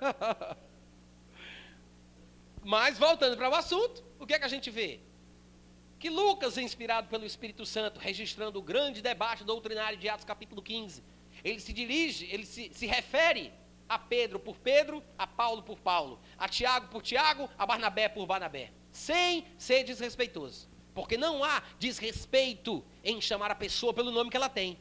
Mas, voltando para o assunto, o que é que a gente vê? Que Lucas, inspirado pelo Espírito Santo, registrando o grande debate doutrinário de Atos capítulo 15, ele se dirige, ele se, se refere a Pedro por Pedro, a Paulo por Paulo, a Tiago por Tiago, a Barnabé por Barnabé, sem ser desrespeitoso. Porque não há desrespeito em chamar a pessoa pelo nome que ela tem.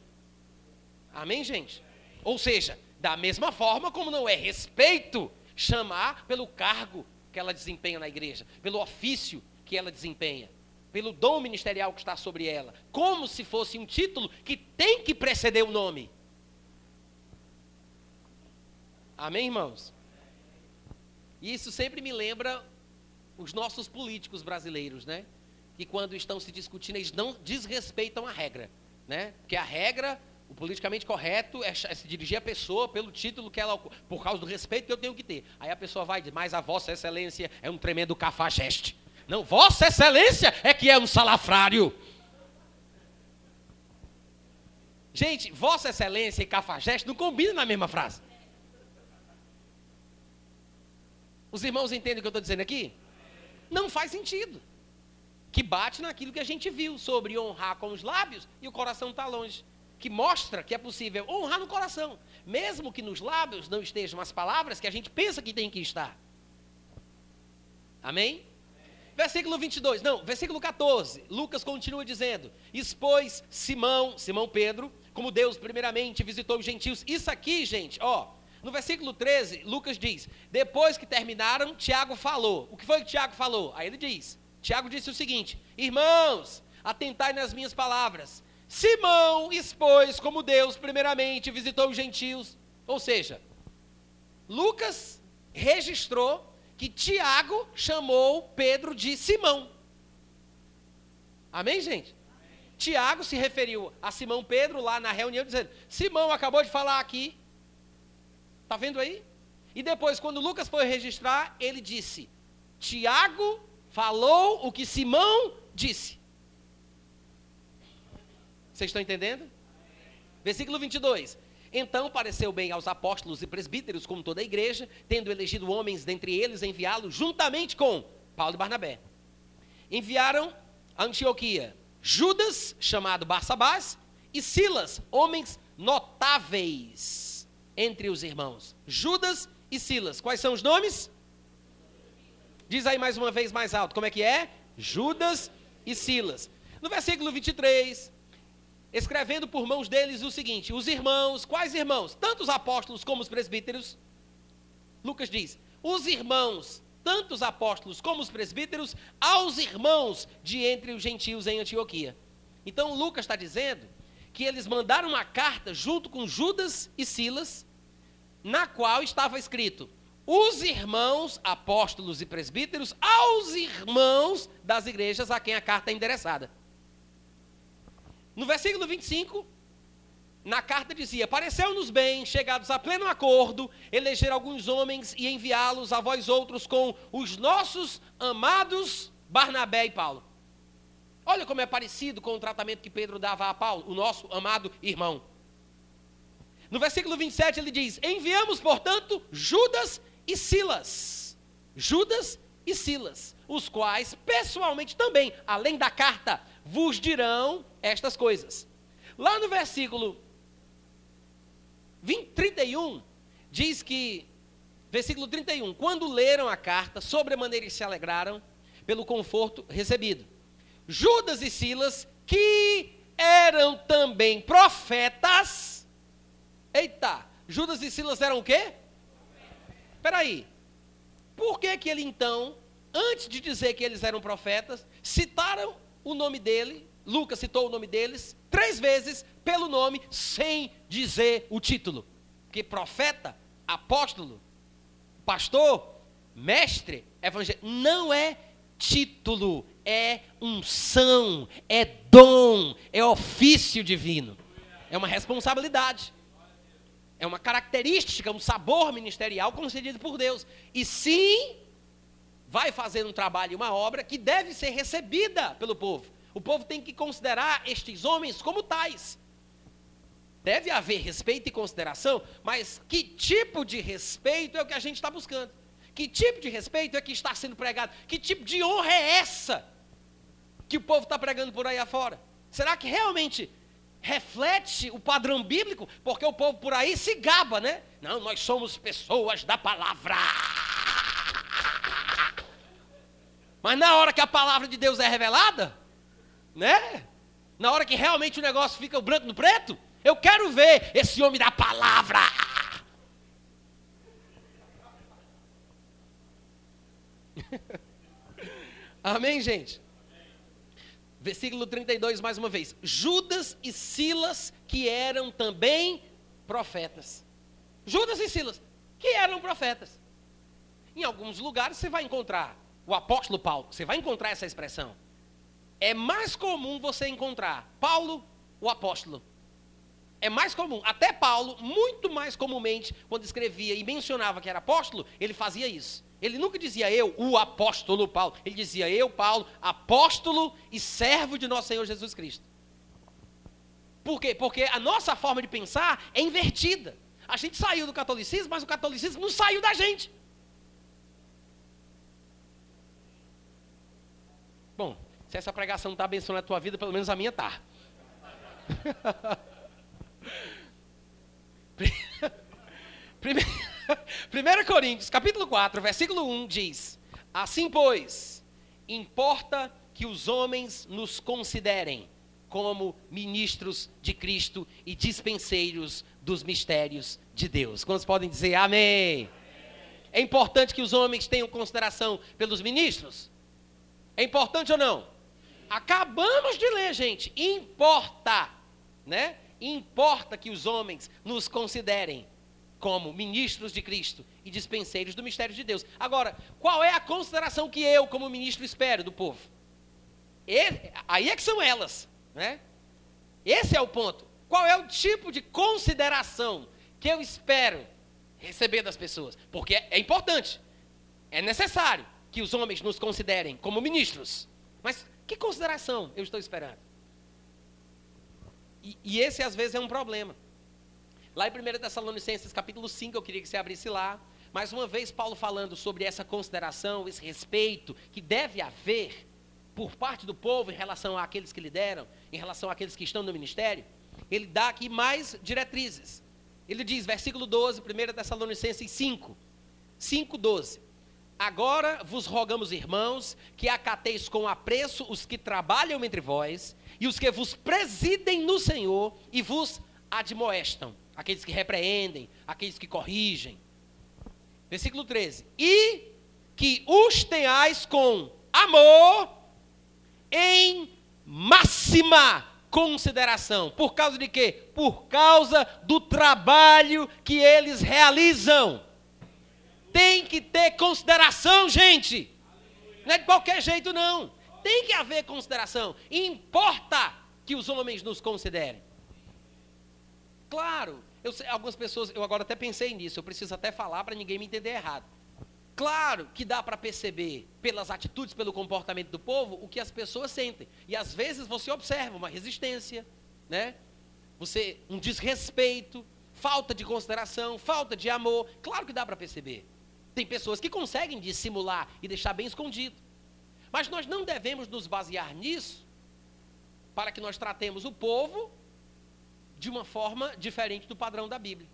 Amém, gente? Ou seja, da mesma forma como não é respeito chamar pelo cargo que ela desempenha na igreja, pelo ofício que ela desempenha, pelo dom ministerial que está sobre ela, como se fosse um título que tem que preceder o nome. Amém, irmãos? E isso sempre me lembra os nossos políticos brasileiros, né? Que quando estão se discutindo, eles não desrespeitam a regra, né? Porque a regra o politicamente correto é, se dirigir à pessoa pelo título que ela, por causa do respeito que eu tenho que ter. Aí a pessoa vai dizer, mas a Vossa Excelência é um tremendo cafajeste. Não, Vossa Excelência é que é um salafrário. Gente, Vossa Excelência e cafajeste não combinam na mesma frase. Os irmãos entendem o que eu estou dizendo aqui? Não faz sentido. Que bate naquilo que a gente viu sobre honrar com os lábios e o coração está longe que mostra que é possível honrar no coração, mesmo que nos lábios não estejam as palavras que a gente pensa que tem que estar. Amém? Versículo 22, não, versículo 14, Lucas continua dizendo: Expôs Simão, Simão Pedro, como Deus primeiramente visitou os gentios. Isso aqui, gente, ó, no versículo 13, Lucas diz: Depois que terminaram, Tiago falou. O que foi que Tiago falou? Aí ele diz: Tiago disse o seguinte: Irmãos, atentai nas minhas palavras Simão expôs como Deus, primeiramente, visitou os gentios. Ou seja, Lucas registrou que Tiago chamou Pedro de Simão. Amém, gente? Amém. Tiago se referiu a Simão Pedro lá na reunião, dizendo: Simão acabou de falar aqui. Está vendo aí? E depois, quando Lucas foi registrar, ele disse: Tiago falou o que Simão disse. Vocês estão entendendo? Versículo 22. Então pareceu bem aos apóstolos e presbíteros, como toda a igreja, tendo elegido homens dentre eles, enviá-los juntamente com Paulo e Barnabé. Enviaram a Antioquia Judas, chamado Barsabás, e Silas, homens notáveis entre os irmãos. Judas e Silas. Quais são os nomes? Diz aí mais uma vez mais alto. Como é que é? Judas e Silas. No versículo 23, escrevendo por mãos deles o seguinte: os irmãos, quais irmãos? Tanto os apóstolos como os presbíteros. Lucas diz: os irmãos, tanto os apóstolos como os presbíteros, aos irmãos de entre os gentios em Antioquia. Então Lucas está dizendo que eles mandaram uma carta junto com Judas e Silas, na qual estava escrito: os irmãos, apóstolos e presbíteros, aos irmãos das igrejas a quem a carta é endereçada. No versículo 25, na carta dizia: Pareceu-nos bem, chegados a pleno acordo, eleger alguns homens e enviá-los a vós outros com os nossos amados Barnabé e Paulo. Olha como é parecido com o tratamento que Pedro dava a Paulo, o nosso amado irmão. No versículo 27 ele diz: Enviamos, portanto, Judas e Silas. Judas e Silas, os quais pessoalmente também, além da carta, vos dirão estas coisas. Lá no versículo 20, 31, diz que, versículo 31, quando leram a carta, sobremaneira se alegraram pelo conforto recebido. Judas e Silas, que eram também profetas. Eita, Judas e Silas eram o quê? Espera aí. Por que que ele então, antes de dizer que eles eram profetas, citaram o nome dele, Lucas citou o nome deles três vezes pelo nome, sem dizer o título. Porque profeta, apóstolo, pastor, mestre, evangelho, não é título, é unção, é dom, é ofício divino. É uma responsabilidade. É uma característica, um sabor ministerial concedido por Deus. E sim, vai fazer um trabalho, uma obra que deve ser recebida pelo povo. O povo tem que considerar estes homens como tais. Deve haver respeito e consideração, mas que tipo de respeito é o que a gente está buscando? Que tipo de respeito é que está sendo pregado? Que tipo de honra é essa que o povo está pregando por aí afora? Será que realmente reflete o padrão bíblico? Porque o povo por aí se gaba, né? Não, nós somos pessoas da palavra. Mas na hora que a palavra de Deus é revelada, né? Na hora que realmente o negócio fica o branco no preto, eu quero ver esse homem da palavra. Amém, gente? Versículo 32, mais uma vez. Judas e Silas, que eram também profetas. Judas e Silas, que eram profetas. Em alguns lugares você vai encontrar o apóstolo Paulo, você vai encontrar essa expressão. É mais comum você encontrar Paulo, o apóstolo. É mais comum. Até Paulo, muito mais comumente, quando escrevia e mencionava que era apóstolo, ele fazia isso. Ele nunca dizia eu, o apóstolo Paulo. Ele dizia eu, Paulo, apóstolo e servo de nosso Senhor Jesus Cristo. Por quê? Porque a nossa forma de pensar é invertida. A gente saiu do catolicismo, mas o catolicismo não saiu da gente. Bom, se essa pregação está abençoando a tua vida, pelo menos a minha está. 1 Coríntios, capítulo 4, versículo 1 diz: Assim, pois, importa que os homens nos considerem como ministros de Cristo e dispenseiros dos mistérios de Deus. Quantos podem dizer amém? É importante que os homens tenham consideração pelos ministros? É importante ou não? Acabamos de ler, gente. Importa, né? Importa que os homens nos considerem como ministros de Cristo e dispenseiros do mistério de Deus. Agora, qual é a consideração que eu, como ministro, espero do povo? Aí é que são elas, né? Esse é o ponto. Qual é o tipo de consideração que eu espero receber das pessoas? Porque é importante, é necessário que os homens nos considerem como ministros. Mas que consideração eu estou esperando? E, e esse às vezes é um problema. Lá em 1 Tessalonicenses capítulo 5, eu queria que você abrisse lá. Mais uma vez, Paulo falando sobre essa consideração, esse respeito que deve haver por parte do povo em relação àqueles que lideram, em relação àqueles que estão no ministério. Ele dá aqui mais diretrizes. Ele diz, versículo 12, 1 Tessalonicenses 5, 5, 12. Agora vos rogamos, irmãos, que acateis com apreço os que trabalham entre vós e os que vos presidem no Senhor e vos admoestam aqueles que repreendem, aqueles que corrigem. Versículo 13: E que os tenhais com amor em máxima consideração. Por causa de quê? Por causa do trabalho que eles realizam. Tem que ter consideração, gente. Não é de qualquer jeito, não. Tem que haver consideração. Importa que os homens nos considerem. Claro, eu algumas pessoas, eu agora até pensei nisso, eu preciso até falar para ninguém me entender errado. Claro que dá para perceber pelas atitudes, pelo comportamento do povo, o que as pessoas sentem. E às vezes você observa uma resistência, né? Você um desrespeito, falta de consideração, falta de amor. Claro que dá para perceber. Tem pessoas que conseguem dissimular e deixar bem escondido. Mas nós não devemos nos basear nisso para que nós tratemos o povo de uma forma diferente do padrão da Bíblia.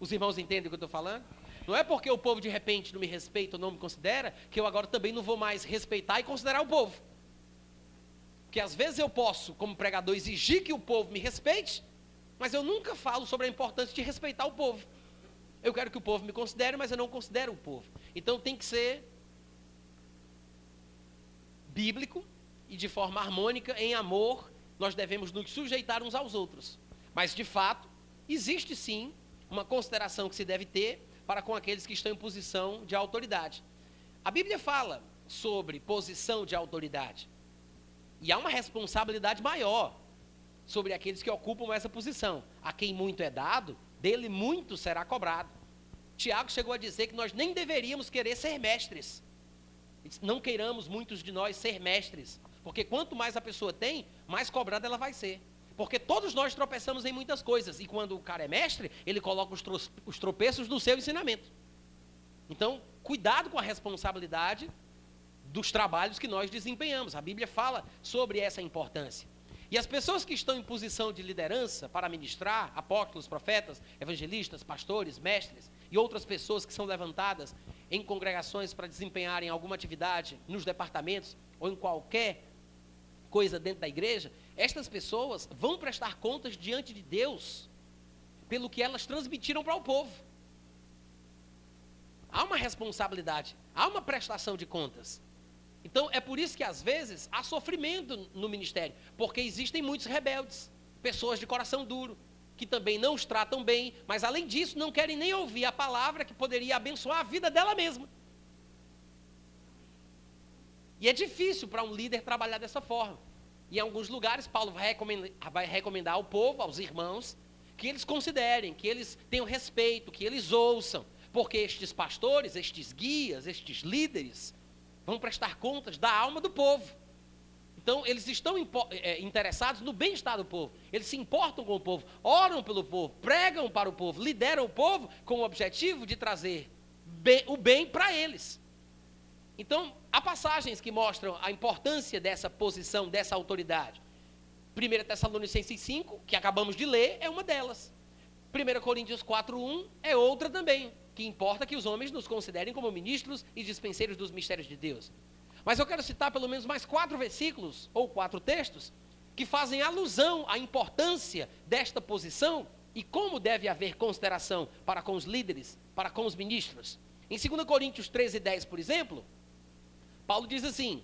Os irmãos entendem o que eu estou falando? Não é porque o povo de repente não me respeita ou não me considera, que eu agora também não vou mais respeitar e considerar o povo. Porque às vezes eu posso, como pregador, exigir que o povo me respeite, mas eu nunca falo sobre a importância de respeitar o povo. Eu quero que o povo me considere, mas eu não considero o povo. Então tem que ser bíblico e de forma harmônica, em amor nós devemos nos sujeitar uns aos outros. Mas, de fato, existe sim uma consideração que se deve ter para com aqueles que estão em posição de autoridade. A Bíblia fala sobre posição de autoridade. E há uma responsabilidade maior sobre aqueles que ocupam essa posição. A quem muito é dado, dele muito será cobrado. Tiago chegou a dizer que nós nem deveríamos querer ser mestres. Não queiramos muitos de nós ser mestres, porque quanto mais a pessoa tem, mais cobrada ela vai ser. Porque todos nós tropeçamos em muitas coisas. E quando o cara é mestre, ele coloca os tropeços no seu ensinamento. Então, cuidado com a responsabilidade dos trabalhos que nós desempenhamos. A Bíblia fala sobre essa importância. E as pessoas que estão em posição de liderança para ministrar, apóstolos, profetas, evangelistas, pastores, mestres e outras pessoas que são levantadas em congregações para desempenharem alguma atividade nos departamentos ou em qualquer coisa dentro da igreja, estas pessoas vão prestar contas diante de Deus pelo que elas transmitiram para o povo. Há uma responsabilidade, há uma prestação de contas. Então é por isso que às vezes há sofrimento no ministério, porque existem muitos rebeldes, pessoas de coração duro, que também não os tratam bem, mas além disso não querem nem ouvir a palavra que poderia abençoar a vida dela mesma. E é difícil para um líder trabalhar dessa forma. E em alguns lugares, Paulo vai recomendar, vai recomendar ao povo, aos irmãos, que eles considerem, que eles tenham respeito, que eles ouçam, porque estes pastores, estes guias, estes líderes, vão prestar contas da alma do povo. Então, eles estão é, interessados no bem-estar do povo. Eles se importam com o povo, oram pelo povo, pregam para o povo, lideram o povo com o objetivo de trazer bem, o bem para eles. Então, há passagens que mostram a importância dessa posição, dessa autoridade. 1 Tessalonicenses 5, que acabamos de ler, é uma delas. 1 Coríntios 4, 1 é outra também que importa que os homens nos considerem como ministros e dispenseiros dos mistérios de Deus. Mas eu quero citar pelo menos mais quatro versículos, ou quatro textos, que fazem alusão à importância desta posição e como deve haver consideração para com os líderes, para com os ministros. Em 2 Coríntios 13, 10, por exemplo, Paulo diz assim: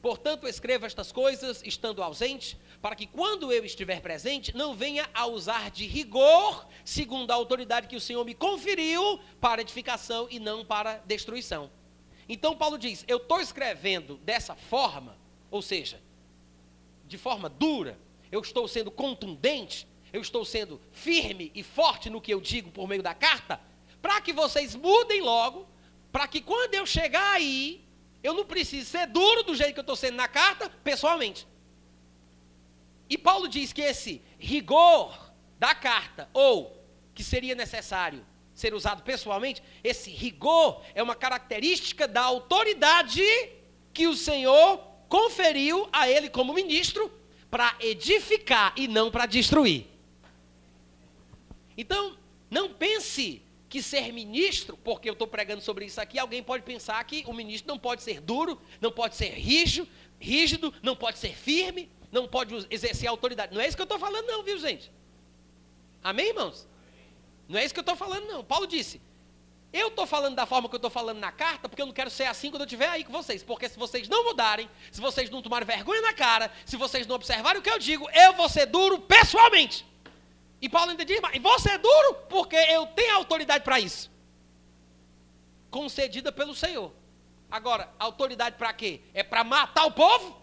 Portanto, escreva estas coisas estando ausente, para que quando eu estiver presente, não venha a usar de rigor, segundo a autoridade que o Senhor me conferiu, para edificação e não para destruição. Então, Paulo diz: Eu estou escrevendo dessa forma, ou seja, de forma dura, eu estou sendo contundente, eu estou sendo firme e forte no que eu digo por meio da carta, para que vocês mudem logo, para que quando eu chegar aí, eu não preciso ser duro do jeito que eu estou sendo na carta, pessoalmente. E Paulo diz que esse rigor da carta, ou que seria necessário ser usado pessoalmente, esse rigor é uma característica da autoridade que o Senhor conferiu a ele como ministro para edificar e não para destruir. Então, não pense que ser ministro, porque eu estou pregando sobre isso aqui, alguém pode pensar que o ministro não pode ser duro, não pode ser rígido, rígido, não pode ser firme, não pode exercer autoridade. Não é isso que eu estou falando, não, viu, gente? Amém, irmãos? Não é isso que eu estou falando, não. Paulo disse: Eu estou falando da forma que eu estou falando na carta, porque eu não quero ser assim quando eu estiver aí com vocês. Porque se vocês não mudarem, se vocês não tomarem vergonha na cara, se vocês não observarem o que eu digo, eu vou ser duro pessoalmente. E Paulo ainda diz, mas você é duro porque eu tenho autoridade para isso. Concedida pelo Senhor. Agora, autoridade para quê? É para matar o povo?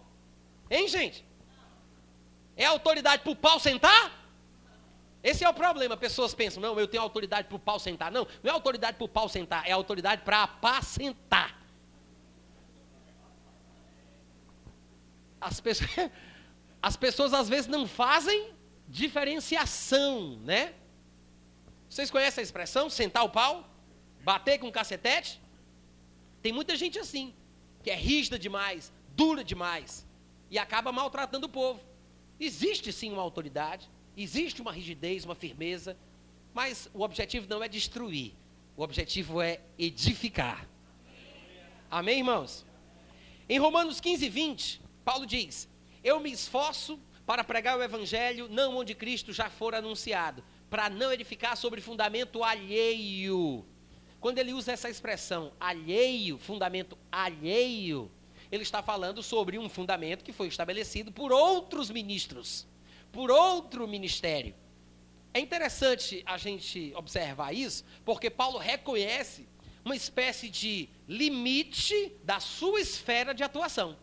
Hein, gente? É autoridade para o pau sentar? Esse é o problema. Pessoas pensam, não, eu tenho autoridade para o pau sentar. Não, não é autoridade para o pau sentar, é autoridade para apacentar. As pessoas, as pessoas às vezes não fazem diferenciação, né? Vocês conhecem a expressão sentar o pau? Bater com cacetete? Tem muita gente assim, que é rígida demais, dura demais, e acaba maltratando o povo. Existe sim uma autoridade, existe uma rigidez, uma firmeza, mas o objetivo não é destruir, o objetivo é edificar. Amém, irmãos? Em Romanos 15, 20, Paulo diz: Eu me esforço para pregar o evangelho não onde Cristo já for anunciado, para não edificar sobre fundamento alheio. Quando ele usa essa expressão alheio, fundamento alheio, ele está falando sobre um fundamento que foi estabelecido por outros ministros, por outro ministério. É interessante a gente observar isso, porque Paulo reconhece uma espécie de limite da sua esfera de atuação.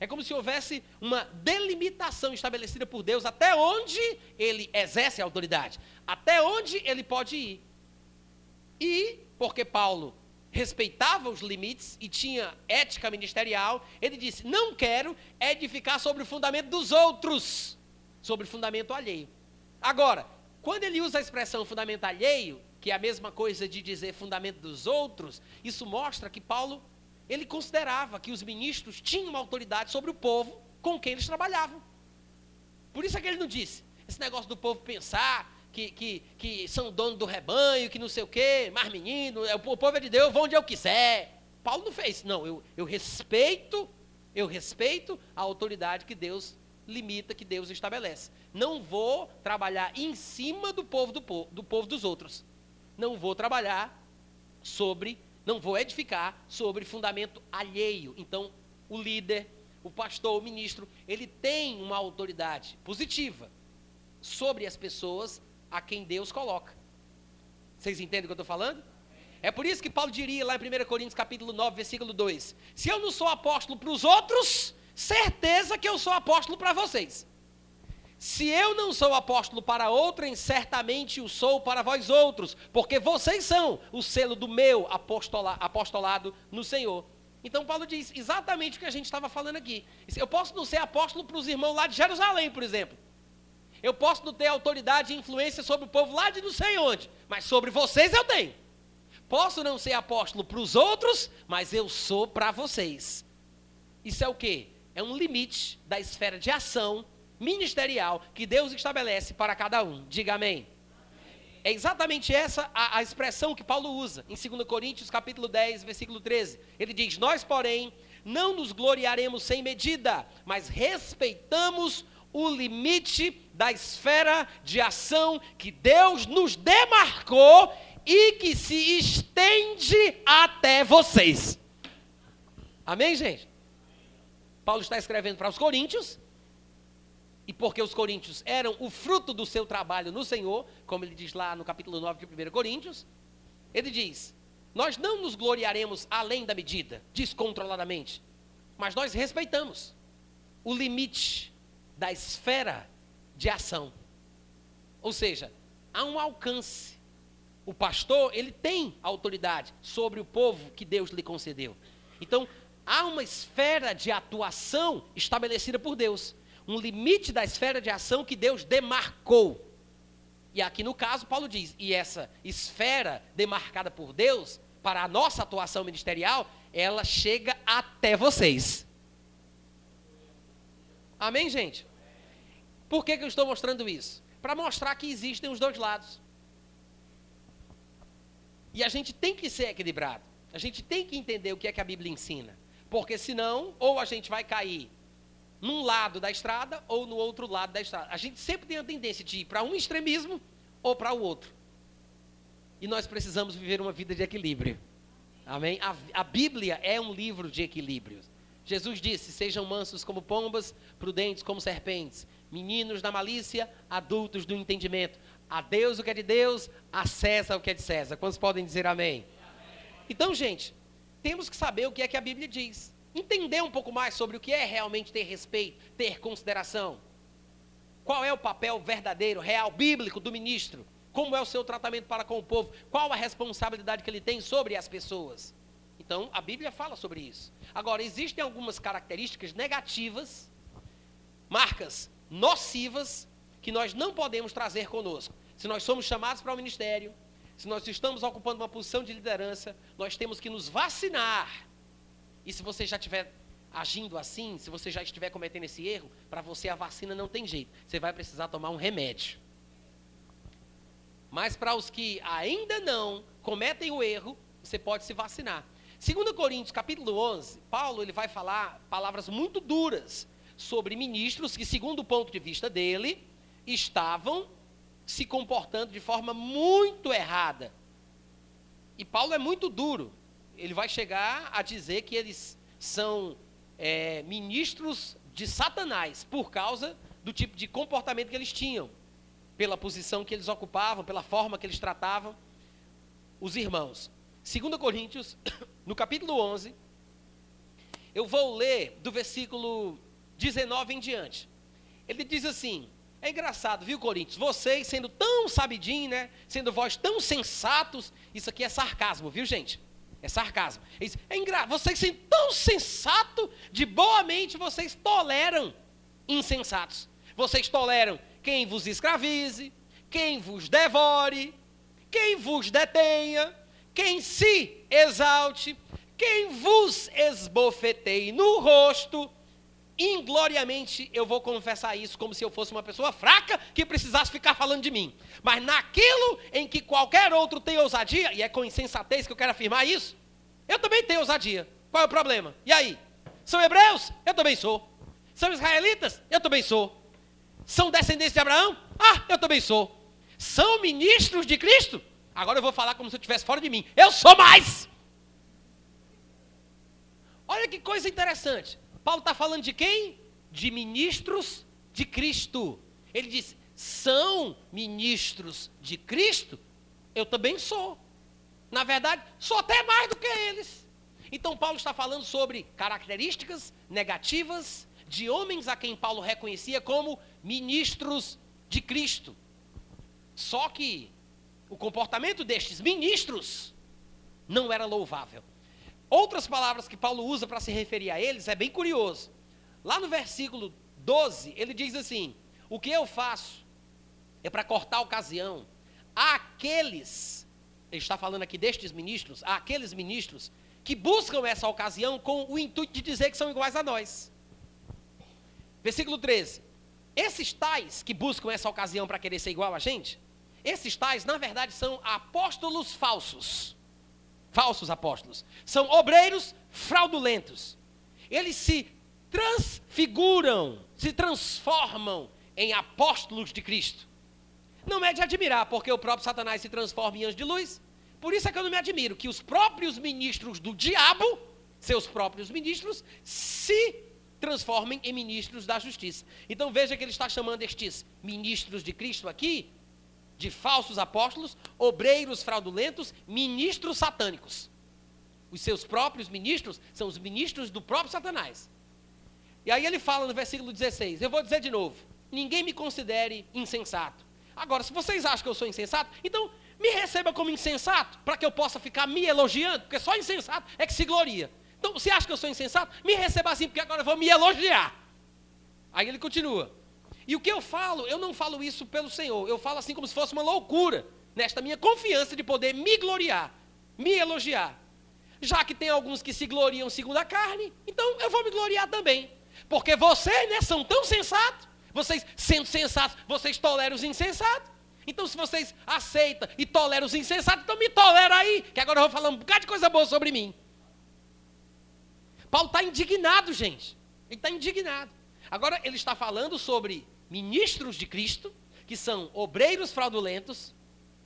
É como se houvesse uma delimitação estabelecida por Deus até onde ele exerce a autoridade, até onde ele pode ir. E, porque Paulo respeitava os limites e tinha ética ministerial, ele disse: Não quero edificar sobre o fundamento dos outros, sobre fundamento alheio. Agora, quando ele usa a expressão fundamento alheio, que é a mesma coisa de dizer fundamento dos outros, isso mostra que Paulo ele considerava que os ministros tinham uma autoridade sobre o povo com quem eles trabalhavam. Por isso é que ele não disse esse negócio do povo pensar que, que, que são donos do rebanho, que não sei o quê, mais menino, é, o povo é de Deus, vou onde eu quiser. Paulo não fez. Não, eu, eu respeito, eu respeito a autoridade que Deus limita, que Deus estabelece. Não vou trabalhar em cima do povo do, povo, do povo dos outros. Não vou trabalhar sobre, não vou edificar sobre fundamento alheio. Então, o líder, o pastor, o ministro, ele tem uma autoridade positiva sobre as pessoas a quem Deus coloca. Vocês entendem o que eu estou falando? É por isso que Paulo diria lá em 1 Coríntios capítulo 9, versículo 2: Se eu não sou apóstolo para os outros, certeza que eu sou apóstolo para vocês. Se eu não sou apóstolo para outrem, certamente o sou para vós outros, porque vocês são o selo do meu apostola, apostolado no Senhor. Então Paulo diz exatamente o que a gente estava falando aqui. Eu posso não ser apóstolo para os irmãos lá de Jerusalém, por exemplo. Eu posso não ter autoridade e influência sobre o povo lá de não sei onde, mas sobre vocês eu tenho. Posso não ser apóstolo para os outros, mas eu sou para vocês. Isso é o que? É um limite da esfera de ação ministerial que Deus estabelece para cada um. Diga amém. É exatamente essa a, a, expressão que Paulo usa em 2 Coríntios capítulo 10, versículo 13. Ele diz: Nós, porém, não nos gloriaremos sem medida, mas respeitamos o limite da esfera de ação que Deus nos demarcou e que se estende até vocês. Amém, gente? Paulo está escrevendo para os coríntios, e porque os coríntios eram o fruto do seu trabalho no Senhor, como ele diz lá no capítulo 9 de 1 Coríntios, ele diz: Nós não nos gloriaremos além da medida, descontroladamente, mas nós respeitamos o limite da esfera de ação. Ou seja, há um alcance. O pastor, ele tem autoridade sobre o povo que Deus lhe concedeu. Então, há uma esfera de atuação estabelecida por Deus, um limite da esfera de ação que Deus demarcou. E aqui no caso, Paulo diz: e essa esfera demarcada por Deus, para a nossa atuação ministerial, ela chega até vocês. Amém, gente? Por que, que eu estou mostrando isso? Para mostrar que existem os dois lados. E a gente tem que ser equilibrado. A gente tem que entender o que é que a Bíblia ensina. Porque senão, ou a gente vai cair num lado da estrada ou no outro lado da estrada. A gente sempre tem a tendência de ir para um extremismo ou para o outro. E nós precisamos viver uma vida de equilíbrio. Amém? A, a Bíblia é um livro de equilíbrios. Jesus disse: Sejam mansos como pombas, prudentes como serpentes, meninos da malícia, adultos do entendimento. A Deus o que é de Deus, a César o que é de César. Quantos podem dizer amém? amém? Então, gente, temos que saber o que é que a Bíblia diz. Entender um pouco mais sobre o que é realmente ter respeito, ter consideração. Qual é o papel verdadeiro, real, bíblico do ministro? Como é o seu tratamento para com o povo? Qual a responsabilidade que ele tem sobre as pessoas? Então, a Bíblia fala sobre isso. Agora, existem algumas características negativas, marcas nocivas, que nós não podemos trazer conosco. Se nós somos chamados para o ministério, se nós estamos ocupando uma posição de liderança, nós temos que nos vacinar. E se você já estiver agindo assim, se você já estiver cometendo esse erro, para você a vacina não tem jeito. Você vai precisar tomar um remédio. Mas para os que ainda não cometem o erro, você pode se vacinar. Segundo Coríntios, capítulo 11, Paulo ele vai falar palavras muito duras sobre ministros que, segundo o ponto de vista dele, estavam se comportando de forma muito errada. E Paulo é muito duro. Ele vai chegar a dizer que eles são é, ministros de Satanás por causa do tipo de comportamento que eles tinham, pela posição que eles ocupavam, pela forma que eles tratavam os irmãos. 2 Coríntios, no capítulo 11, eu vou ler do versículo 19 em diante. Ele diz assim: é engraçado, viu, Coríntios? Vocês sendo tão sabidinhos, né? Sendo vós tão sensatos, isso aqui é sarcasmo, viu, gente? É sarcasmo. É engraçado, vocês sendo tão sensatos, de boa mente, vocês toleram insensatos. Vocês toleram quem vos escravize, quem vos devore, quem vos detenha, quem se exalte, quem vos esbofeteie no rosto, ingloriamente eu vou confessar isso como se eu fosse uma pessoa fraca que precisasse ficar falando de mim. Mas naquilo em que qualquer outro tem ousadia, e é com insensatez que eu quero afirmar isso, eu também tenho ousadia. Qual é o problema? E aí? São hebreus? Eu também sou. São israelitas? Eu também sou. São descendentes de Abraão? Ah, eu também sou. São ministros de Cristo? Agora eu vou falar como se eu estivesse fora de mim. Eu sou mais! Olha que coisa interessante. Paulo está falando de quem? De ministros de Cristo. Ele diz: são ministros de Cristo? Eu também sou. Na verdade, sou até mais do que eles. Então, Paulo está falando sobre características negativas de homens a quem Paulo reconhecia como ministros de Cristo. Só que o comportamento destes ministros não era louvável. Outras palavras que Paulo usa para se referir a eles é bem curioso. Lá no versículo 12, ele diz assim: O que eu faço é para cortar a ocasião àqueles, ele está falando aqui destes ministros, àqueles ministros que buscam essa ocasião com o intuito de dizer que são iguais a nós. Versículo 13. Esses tais que buscam essa ocasião para querer ser igual a gente, esses tais, na verdade, são apóstolos falsos falsos apóstolos. São obreiros fraudulentos. Eles se transfiguram, se transformam em apóstolos de Cristo. Não é de admirar, porque o próprio Satanás se transforma em anjo de luz. Por isso é que eu não me admiro que os próprios ministros do diabo, seus próprios ministros, se transformem em ministros da justiça. Então veja que ele está chamando estes ministros de Cristo aqui de falsos apóstolos, obreiros fraudulentos, ministros satânicos. Os seus próprios ministros são os ministros do próprio Satanás. E aí ele fala no versículo 16: Eu vou dizer de novo: ninguém me considere insensato. Agora, se vocês acham que eu sou insensato, então me receba como insensato, para que eu possa ficar me elogiando, porque só insensato é que se gloria. Então, se acha que eu sou insensato, me receba assim, porque agora eu vou me elogiar. Aí ele continua: e o que eu falo, eu não falo isso pelo Senhor, eu falo assim como se fosse uma loucura, nesta minha confiança de poder me gloriar, me elogiar. Já que tem alguns que se gloriam segundo a carne, então eu vou me gloriar também. Porque vocês, né, são tão sensatos, vocês, sendo sensatos, vocês toleram os insensatos. Então, se vocês aceitam e toleram os insensatos, então me tolera aí, que agora eu vou falar um bocado de coisa boa sobre mim. Paulo está indignado, gente. Ele está indignado. Agora, ele está falando sobre ministros de Cristo, que são obreiros fraudulentos,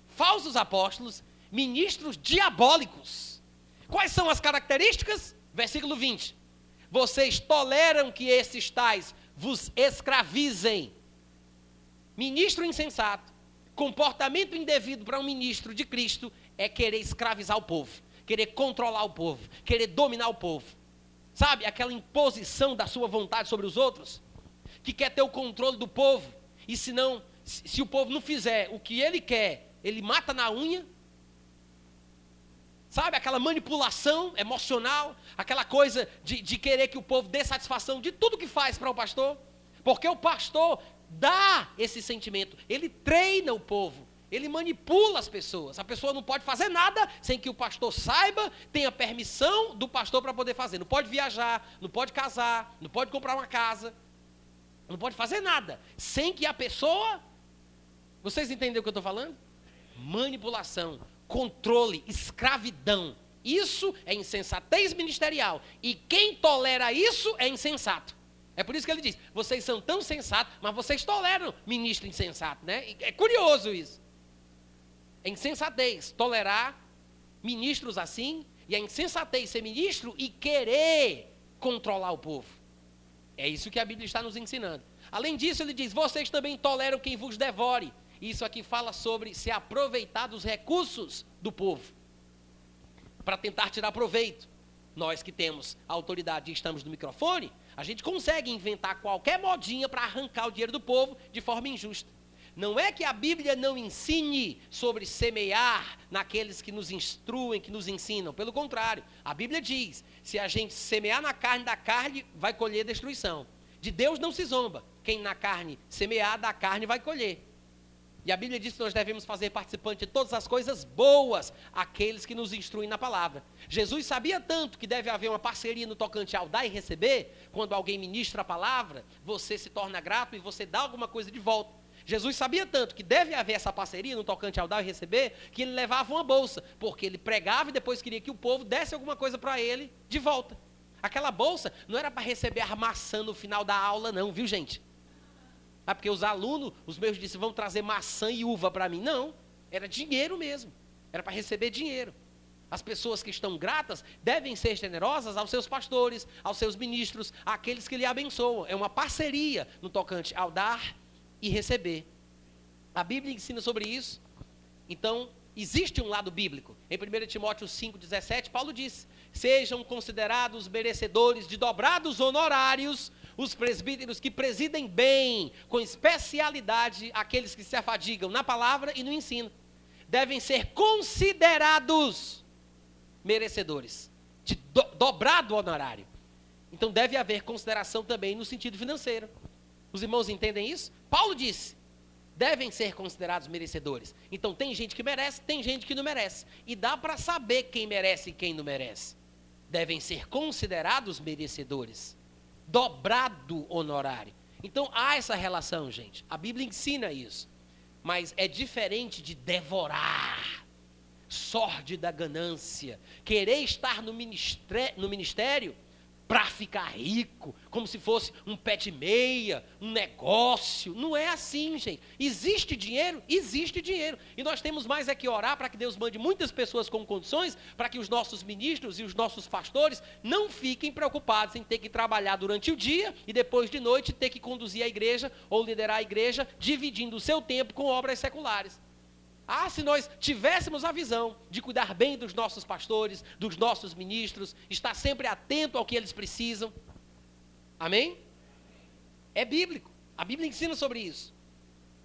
falsos apóstolos, ministros diabólicos. Quais são as características? Versículo 20. Vocês toleram que esses tais vos escravizem. Ministro insensato, comportamento indevido para um ministro de Cristo é querer escravizar o povo, querer controlar o povo, querer dominar o povo. Sabe, aquela imposição da sua vontade sobre os outros? Que quer ter o controle do povo, e se não, se, o povo não fizer o que ele quer, ele mata na unha. Sabe, aquela manipulação emocional, aquela coisa de, de querer que o povo dê satisfação de tudo que faz para o pastor, porque o pastor dá esse sentimento, ele treina o povo, ele manipula as pessoas. A pessoa não pode fazer nada sem que o pastor saiba, tenha permissão do pastor para poder fazer. Não pode viajar, não pode casar, não pode comprar uma casa. Não pode fazer nada sem que a pessoa. Vocês entendem o que eu estou falando? Manipulação, controle, escravidão. Isso é insensatez ministerial. E quem tolera isso é insensato. É por isso que ele diz: vocês são tão sensatos, mas vocês toleram ministro insensato, né? É curioso isso. É insensatez tolerar ministros assim, e é insensatez ser ministro e querer controlar o povo. É isso que a Bíblia está nos ensinando. Além disso, ele diz: vocês também toleram quem vos devore. Isso aqui fala sobre se aproveitar dos recursos do povo para tentar tirar proveito. Nós que temos autoridade e estamos no microfone, a gente consegue inventar qualquer modinha para arrancar o dinheiro do povo de forma injusta. Não é que a Bíblia não ensine sobre semear naqueles que nos instruem, que nos ensinam. Pelo contrário, a Bíblia diz: se a gente semear na carne da carne, vai colher destruição. De Deus não se zomba. Quem na carne semear, da carne vai colher. E a Bíblia diz que nós devemos fazer participante de todas as coisas boas, aqueles que nos instruem na palavra. Jesus sabia tanto que deve haver uma parceria no tocante ao dar e receber. Quando alguém ministra a palavra, você se torna grato e você dá alguma coisa de volta. Jesus sabia tanto que deve haver essa parceria no tocante ao dar e receber, que ele levava uma bolsa, porque ele pregava e depois queria que o povo desse alguma coisa para ele de volta. Aquela bolsa não era para receber maçã no final da aula, não, viu gente? Ah, porque os alunos, os meus disseram, vão trazer maçã e uva para mim. Não, era dinheiro mesmo. Era para receber dinheiro. As pessoas que estão gratas devem ser generosas aos seus pastores, aos seus ministros, àqueles que lhe abençoam. É uma parceria no tocante ao dar e receber. A Bíblia ensina sobre isso. Então, existe um lado bíblico. Em 1 Timóteo 5,17, Paulo diz: Sejam considerados merecedores de dobrados honorários os presbíteros que presidem bem, com especialidade, aqueles que se afadigam na palavra e no ensino. Devem ser considerados merecedores de do, dobrado honorário. Então deve haver consideração também no sentido financeiro. Os irmãos entendem isso? Paulo disse: devem ser considerados merecedores. Então tem gente que merece, tem gente que não merece. E dá para saber quem merece e quem não merece. Devem ser considerados merecedores. Dobrado honorário. Então há essa relação, gente. A Bíblia ensina isso. Mas é diferente de devorar, da ganância, querer estar no ministério, no ministério para ficar rico, como se fosse um pé de meia, um negócio. Não é assim, gente. Existe dinheiro? Existe dinheiro. E nós temos mais é que orar para que Deus mande muitas pessoas com condições, para que os nossos ministros e os nossos pastores não fiquem preocupados em ter que trabalhar durante o dia e depois de noite ter que conduzir a igreja ou liderar a igreja, dividindo o seu tempo com obras seculares. Ah, se nós tivéssemos a visão de cuidar bem dos nossos pastores, dos nossos ministros, estar sempre atento ao que eles precisam. Amém? É bíblico. A Bíblia ensina sobre isso.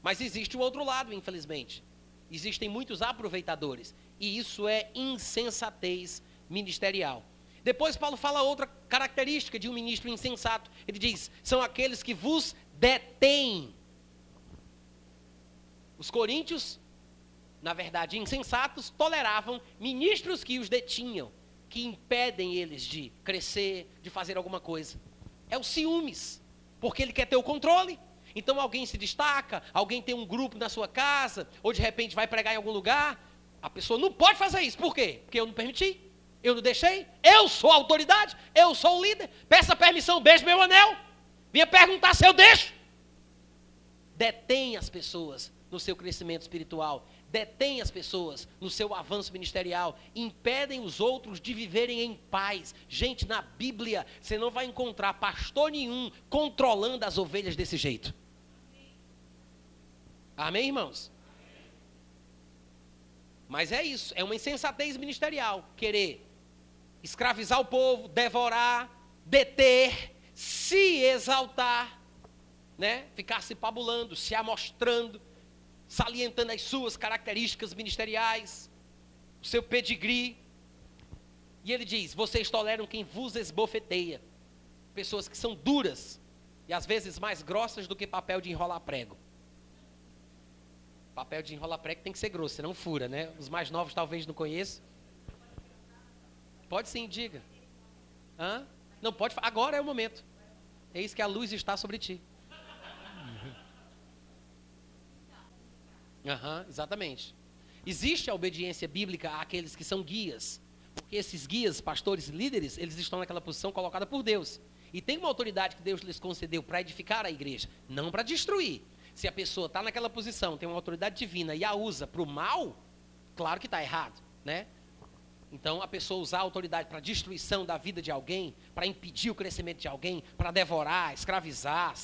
Mas existe o outro lado, infelizmente. Existem muitos aproveitadores. E isso é insensatez ministerial. Depois, Paulo fala outra característica de um ministro insensato. Ele diz: são aqueles que vos detêm. Os coríntios na verdade insensatos, toleravam ministros que os detinham, que impedem eles de crescer, de fazer alguma coisa. É o ciúmes, porque ele quer ter o controle. Então alguém se destaca, alguém tem um grupo na sua casa, ou de repente vai pregar em algum lugar, a pessoa não pode fazer isso. Por quê? Porque eu não permiti, eu não deixei, eu sou a autoridade, eu sou o líder. Peça permissão, beijo meu anel. Vinha perguntar se eu deixo. Detém as pessoas no seu crescimento espiritual detêm as pessoas no seu avanço ministerial, impedem os outros de viverem em paz. Gente, na Bíblia, você não vai encontrar pastor nenhum controlando as ovelhas desse jeito. Amém, irmãos? Mas é isso, é uma insensatez ministerial. Querer escravizar o povo, devorar, deter, se exaltar, né? ficar se pabulando, se amostrando salientando as suas características ministeriais, o seu pedigree. E ele diz: Vocês toleram quem vos esbofeteia. Pessoas que são duras e às vezes mais grossas do que papel de enrolar prego. Papel de enrolar prego tem que ser grosso, senão fura, né? Os mais novos talvez não conheçam. Pode sim, diga. Hã? Não pode. Agora é o momento. É isso que a luz está sobre ti. Uhum, exatamente. Existe a obediência bíblica àqueles que são guias, porque esses guias, pastores, líderes, eles estão naquela posição colocada por Deus. E tem uma autoridade que Deus lhes concedeu para edificar a igreja, não para destruir. Se a pessoa está naquela posição, tem uma autoridade divina e a usa para o mal, claro que está errado, né? Então, a pessoa usar a autoridade para destruição da vida de alguém, para impedir o crescimento de alguém, para devorar, escravizar,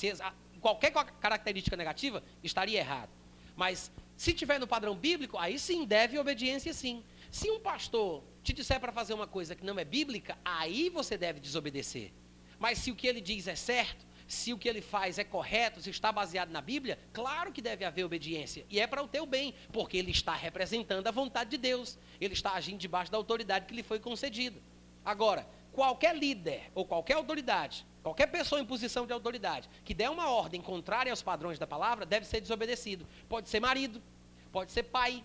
qualquer característica negativa, estaria errado. Mas se tiver no padrão bíblico, aí sim, deve obediência sim. Se um pastor te disser para fazer uma coisa que não é bíblica, aí você deve desobedecer. Mas se o que ele diz é certo, se o que ele faz é correto, se está baseado na Bíblia, claro que deve haver obediência. E é para o teu bem, porque ele está representando a vontade de Deus. Ele está agindo debaixo da autoridade que lhe foi concedida. Agora, qualquer líder ou qualquer autoridade, qualquer pessoa em posição de autoridade, que der uma ordem contrária aos padrões da palavra, deve ser desobedecido. Pode ser marido, pode ser pai,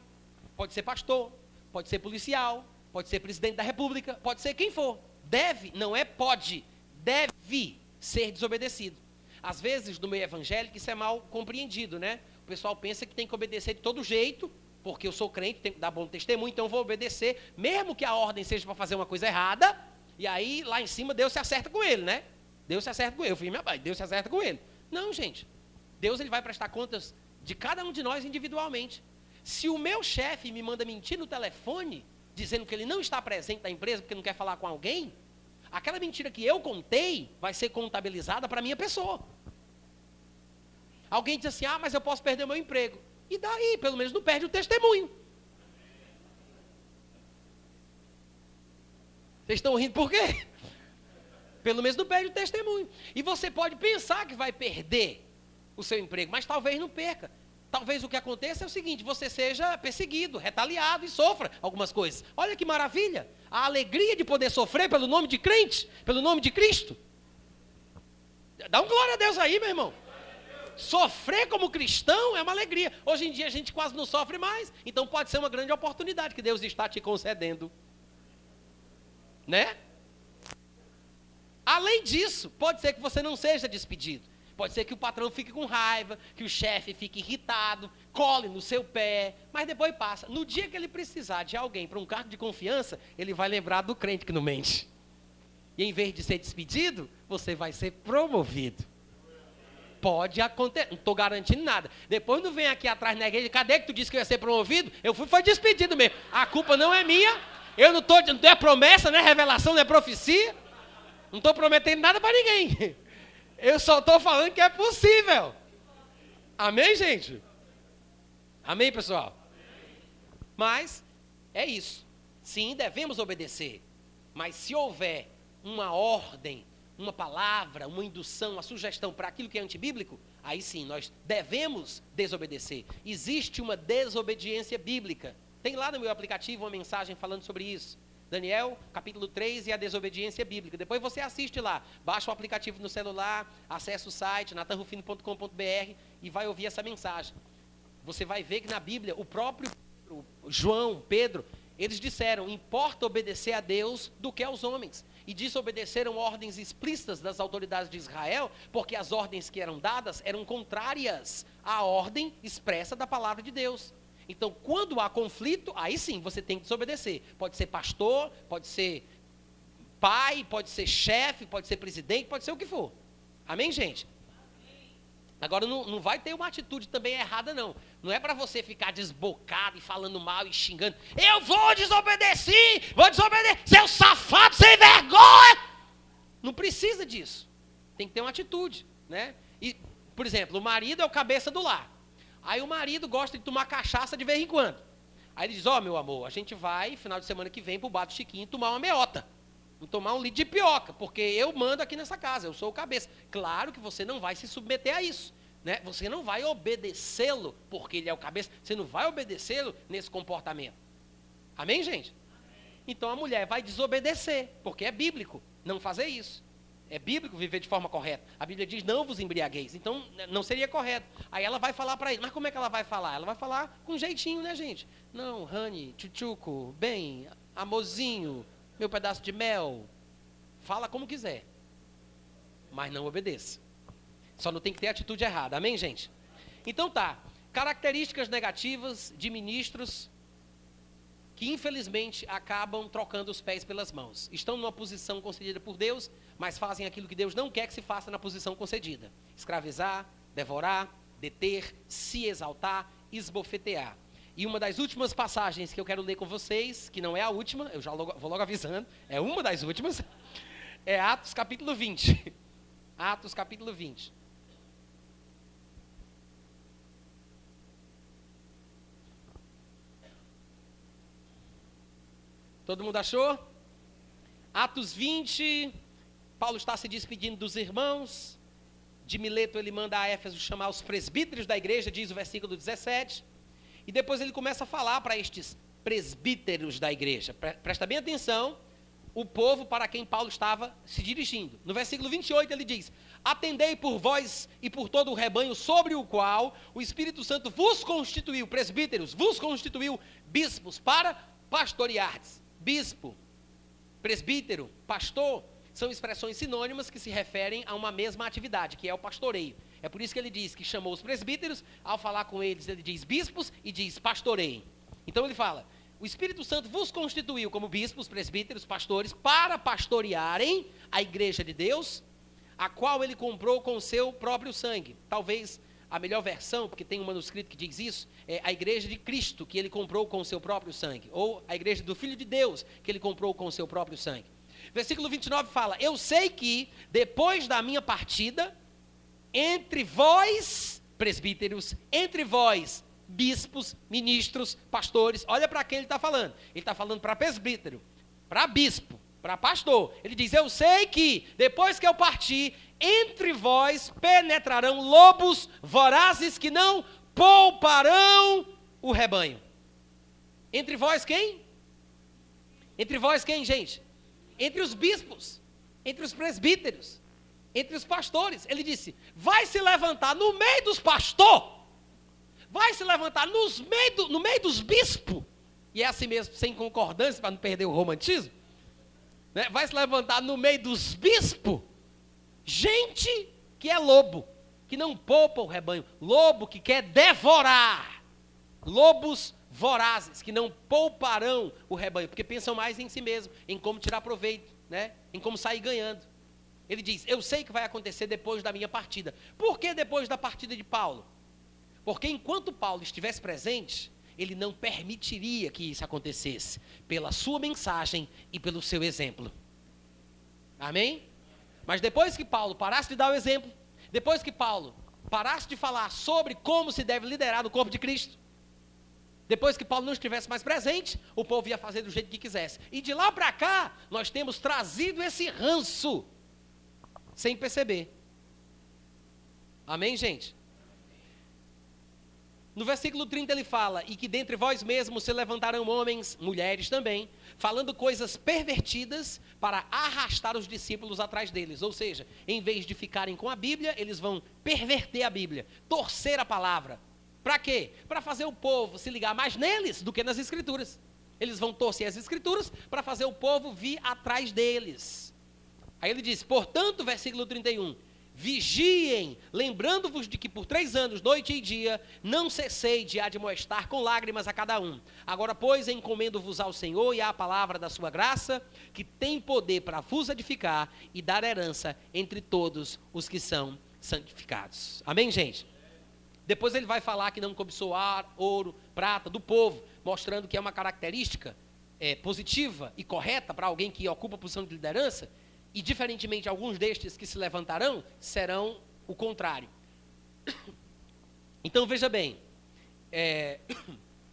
pode ser pastor, pode ser policial, pode ser presidente da república, pode ser quem for. Deve, não é pode, deve ser desobedecido. Às vezes, no meio evangélico, isso é mal compreendido, né? O pessoal pensa que tem que obedecer de todo jeito, porque eu sou crente, tenho que dar bom testemunho, então vou obedecer, mesmo que a ordem seja para fazer uma coisa errada, e aí lá em cima Deus se acerta com ele, né? Deus se acerta com ele. Eu fui minha pai, Deus se acerta com ele. Não, gente. Deus ele vai prestar contas de cada um de nós individualmente. Se o meu chefe me manda mentir no telefone, dizendo que ele não está presente na empresa porque não quer falar com alguém, aquela mentira que eu contei vai ser contabilizada para a minha pessoa. Alguém diz assim: ah, mas eu posso perder o meu emprego. E daí, pelo menos não perde o testemunho. Vocês estão rindo por quê? Pelo menos não perde o testemunho. E você pode pensar que vai perder o seu emprego, mas talvez não perca. Talvez o que aconteça é o seguinte: você seja perseguido, retaliado e sofra algumas coisas. Olha que maravilha! A alegria de poder sofrer pelo nome de crente, pelo nome de Cristo. Dá um glória a Deus aí, meu irmão. Sofrer como cristão é uma alegria. Hoje em dia a gente quase não sofre mais. Então pode ser uma grande oportunidade que Deus está te concedendo. Né? Além disso, pode ser que você não seja despedido. Pode ser que o patrão fique com raiva, que o chefe fique irritado, cole no seu pé, mas depois passa. No dia que ele precisar de alguém para um cargo de confiança, ele vai lembrar do crente que não mente. E em vez de ser despedido, você vai ser promovido. Pode acontecer, não estou garantindo nada. Depois não vem aqui atrás na igreja, cadê que tu disse que eu ia ser promovido? Eu fui, foi despedido mesmo. A culpa não é minha. Eu não estou, não é promessa, não é revelação, não é profecia. Não estou prometendo nada para ninguém. Eu só estou falando que é possível. Amém, gente? Amém, pessoal? Mas é isso. Sim, devemos obedecer. Mas se houver uma ordem, uma palavra, uma indução, uma sugestão para aquilo que é antibíblico, aí sim nós devemos desobedecer. Existe uma desobediência bíblica. Tem lá no meu aplicativo uma mensagem falando sobre isso. Daniel, capítulo 3 e a desobediência bíblica. Depois você assiste lá, baixa o aplicativo no celular, acessa o site natanrufino.com.br e vai ouvir essa mensagem. Você vai ver que na Bíblia o próprio João, Pedro, eles disseram: importa obedecer a Deus do que aos homens. E desobedeceram ordens explícitas das autoridades de Israel, porque as ordens que eram dadas eram contrárias à ordem expressa da palavra de Deus. Então, quando há conflito, aí sim você tem que desobedecer. Pode ser pastor, pode ser pai, pode ser chefe, pode ser presidente, pode ser o que for. Amém, gente? Agora, não, não vai ter uma atitude também errada, não. Não é para você ficar desbocado e falando mal e xingando. Eu vou desobedecer, vou desobedecer, seu safado sem vergonha. Não precisa disso. Tem que ter uma atitude, né? E, por exemplo, o marido é o cabeça do lar. Aí o marido gosta de tomar cachaça de vez em quando. Aí ele diz: Ó, oh, meu amor, a gente vai, final de semana que vem, pro Bato Chiquinho tomar uma meota. Vamos tomar um litro de pioca, porque eu mando aqui nessa casa, eu sou o cabeça. Claro que você não vai se submeter a isso. Né? Você não vai obedecê-lo porque ele é o cabeça. Você não vai obedecê-lo nesse comportamento. Amém, gente? Então a mulher vai desobedecer, porque é bíblico não fazer isso. É bíblico viver de forma correta. A Bíblia diz: não vos embriagueis. Então, não seria correto. Aí ela vai falar para ele. Mas como é que ela vai falar? Ela vai falar com jeitinho, né, gente? Não, honey, tchutchuco, bem, amorzinho, meu pedaço de mel. Fala como quiser. Mas não obedeça. Só não tem que ter atitude errada. Amém, gente? Então tá. Características negativas de ministros que infelizmente acabam trocando os pés pelas mãos. Estão numa posição concedida por Deus, mas fazem aquilo que Deus não quer que se faça na posição concedida: escravizar, devorar, deter, se exaltar, esbofetear. E uma das últimas passagens que eu quero ler com vocês, que não é a última, eu já logo, vou logo avisando, é uma das últimas, é Atos capítulo 20. Atos capítulo 20. Todo mundo achou? Atos 20, Paulo está se despedindo dos irmãos. De Mileto ele manda a Éfeso chamar os presbíteros da igreja, diz o versículo 17. E depois ele começa a falar para estes presbíteros da igreja. Presta bem atenção. o povo para quem Paulo estava se dirigindo. No versículo 28 ele diz: Atendei por vós e por todo o rebanho sobre o qual o Espírito Santo vos constituiu, presbíteros, vos constituiu bispos para pastoreardes. Bispo, presbítero, pastor, são expressões sinônimas que se referem a uma mesma atividade, que é o pastoreio. É por isso que ele diz que chamou os presbíteros, ao falar com eles, ele diz bispos e diz pastoreiem. Então ele fala: o Espírito Santo vos constituiu como bispos, presbíteros, pastores, para pastorearem a igreja de Deus, a qual ele comprou com seu próprio sangue. Talvez a melhor versão, porque tem um manuscrito que diz isso, é a igreja de Cristo, que ele comprou com seu próprio sangue. Ou a igreja do Filho de Deus, que ele comprou com seu próprio sangue. Versículo 29 fala: Eu sei que depois da minha partida, entre vós, presbíteros, entre vós, bispos, ministros, pastores. Olha para quem ele está falando. Ele está falando para presbítero, para bispo, para pastor. Ele diz: Eu sei que depois que eu partir, entre vós penetrarão lobos vorazes que não pouparão o rebanho. Entre vós quem? Entre vós quem, gente? Entre os bispos, entre os presbíteros, entre os pastores. Ele disse: Vai se levantar no meio dos pastores vai se levantar nos meio do, no meio dos bispos, e é assim mesmo, sem concordância, para não perder o romantismo, né? vai se levantar no meio dos bispos, gente que é lobo, que não poupa o rebanho, lobo que quer devorar, lobos vorazes, que não pouparão o rebanho, porque pensam mais em si mesmo, em como tirar proveito, né? em como sair ganhando. Ele diz: Eu sei que vai acontecer depois da minha partida. Por que depois da partida de Paulo? Porque enquanto Paulo estivesse presente, ele não permitiria que isso acontecesse, pela sua mensagem e pelo seu exemplo. Amém? Mas depois que Paulo parasse de dar o exemplo, depois que Paulo parasse de falar sobre como se deve liderar no corpo de Cristo, depois que Paulo não estivesse mais presente, o povo ia fazer do jeito que quisesse. E de lá para cá, nós temos trazido esse ranço, sem perceber. Amém, gente? No versículo 30 ele fala: E que dentre vós mesmos se levantarão homens, mulheres também, falando coisas pervertidas para arrastar os discípulos atrás deles. Ou seja, em vez de ficarem com a Bíblia, eles vão perverter a Bíblia, torcer a palavra. Para quê? Para fazer o povo se ligar mais neles do que nas Escrituras. Eles vão torcer as Escrituras para fazer o povo vir atrás deles. Aí ele diz: portanto, versículo 31 Vigiem, lembrando-vos de que por três anos, noite e dia, não cessei de admoestar com lágrimas a cada um. Agora, pois, encomendo-vos ao Senhor e à palavra da sua graça, que tem poder para vos edificar e dar herança entre todos os que são santificados. Amém, gente? Depois ele vai falar que não cobiçou ar, ouro, prata do povo, mostrando que é uma característica é, positiva e correta para alguém que ocupa a posição de liderança e, diferentemente, alguns destes que se levantarão serão o contrário. Então, veja bem, é,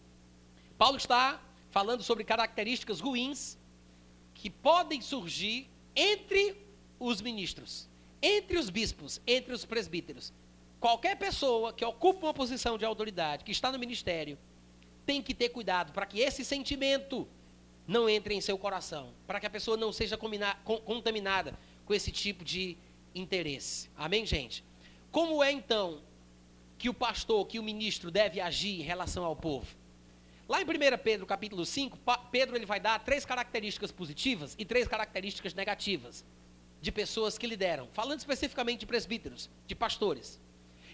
Paulo está falando sobre características ruins que podem surgir entre os ministros, entre os bispos, entre os presbíteros. Qualquer pessoa que ocupa uma posição de autoridade, que está no ministério, tem que ter cuidado para que esse sentimento não entre em seu coração, para que a pessoa não seja contaminada com esse tipo de interesse. Amém, gente? Como é então que o pastor, que o ministro deve agir em relação ao povo? Lá em 1 Pedro, capítulo 5, Pedro ele vai dar três características positivas e três características negativas de pessoas que lideram, falando especificamente de presbíteros, de pastores.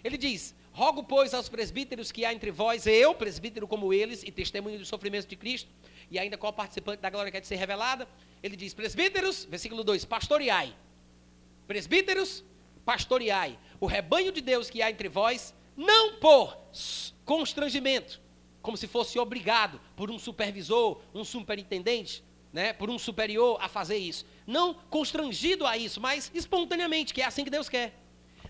Ele diz: Rogo, pois, aos presbíteros que há entre vós, eu, presbítero como eles, e testemunho dos sofrimentos de Cristo, e ainda qual participante da glória que há de ser revelada. Ele diz: Presbíteros, versículo 2: Pastoreai. Presbíteros, pastoreai. O rebanho de Deus que há entre vós, não por constrangimento, como se fosse obrigado por um supervisor, um superintendente, né, por um superior a fazer isso. Não constrangido a isso, mas espontaneamente, que é assim que Deus quer.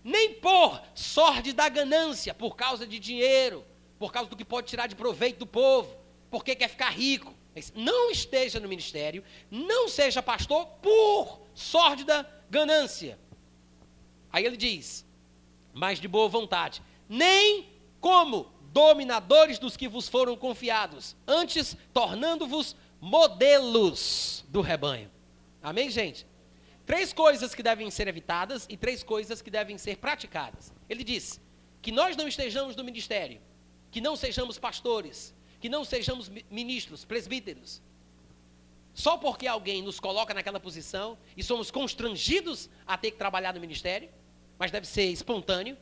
Nem por sorte da ganância, por causa de dinheiro, por causa do que pode tirar de proveito do povo, porque quer ficar rico. Não esteja no ministério, não seja pastor por sórdida ganância. Aí ele diz, mas de boa vontade, nem como dominadores dos que vos foram confiados, antes tornando-vos modelos do rebanho. Amém, gente? Três coisas que devem ser evitadas e três coisas que devem ser praticadas. Ele diz que nós não estejamos no ministério, que não sejamos pastores, que não sejamos ministros, presbíteros, só porque alguém nos coloca naquela posição e somos constrangidos a ter que trabalhar no ministério, mas deve ser espontâneo,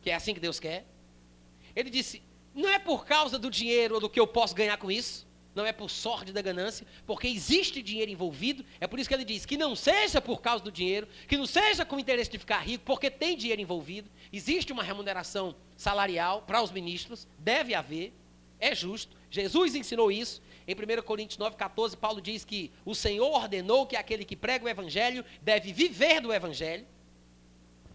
que é assim que Deus quer. Ele disse: não é por causa do dinheiro ou do que eu posso ganhar com isso, não é por sorte da ganância, porque existe dinheiro envolvido. É por isso que ele diz que não seja por causa do dinheiro, que não seja com o interesse de ficar rico, porque tem dinheiro envolvido. Existe uma remuneração salarial para os ministros, deve haver, é justo. Jesus ensinou isso. Em 1 Coríntios 9,14, Paulo diz que o Senhor ordenou que aquele que prega o evangelho deve viver do evangelho.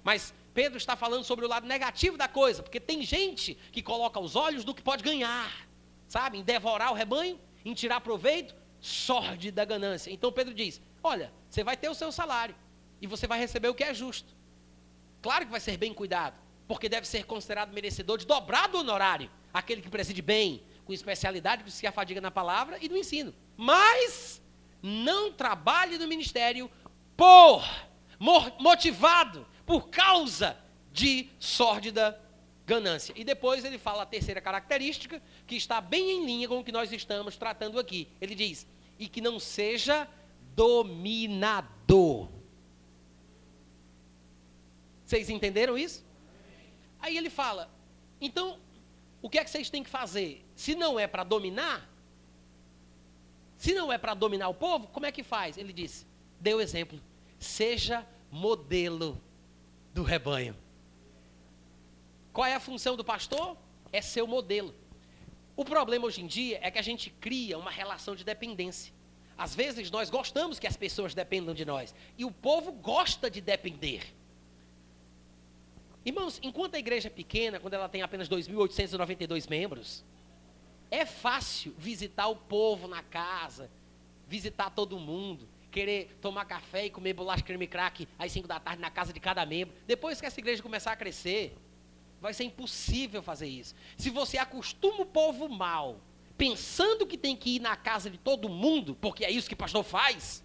Mas Pedro está falando sobre o lado negativo da coisa, porque tem gente que coloca os olhos do que pode ganhar, sabe? Em devorar o rebanho, em tirar proveito, sorte da ganância. Então Pedro diz: Olha, você vai ter o seu salário e você vai receber o que é justo. Claro que vai ser bem cuidado, porque deve ser considerado merecedor de dobrado honorário, aquele que preside bem, com especialidade que se afadiga na palavra e no ensino. Mas não trabalhe no ministério por motivado por causa de sórdida ganância. E depois ele fala a terceira característica, que está bem em linha com o que nós estamos tratando aqui. Ele diz: e que não seja dominador. Vocês entenderam isso? Aí ele fala: então, o que é que vocês têm que fazer? Se não é para dominar, se não é para dominar o povo, como é que faz? Ele disse: o exemplo, seja modelo do rebanho. Qual é a função do pastor? É ser o modelo. O problema hoje em dia é que a gente cria uma relação de dependência. Às vezes nós gostamos que as pessoas dependam de nós. E o povo gosta de depender. Irmãos, enquanto a igreja é pequena, quando ela tem apenas 2.892 membros, é fácil visitar o povo na casa, visitar todo mundo, querer tomar café e comer bolacha creme crack às 5 da tarde na casa de cada membro. Depois que essa igreja começar a crescer, vai ser impossível fazer isso. Se você acostuma o povo mal, pensando que tem que ir na casa de todo mundo, porque é isso que o pastor faz,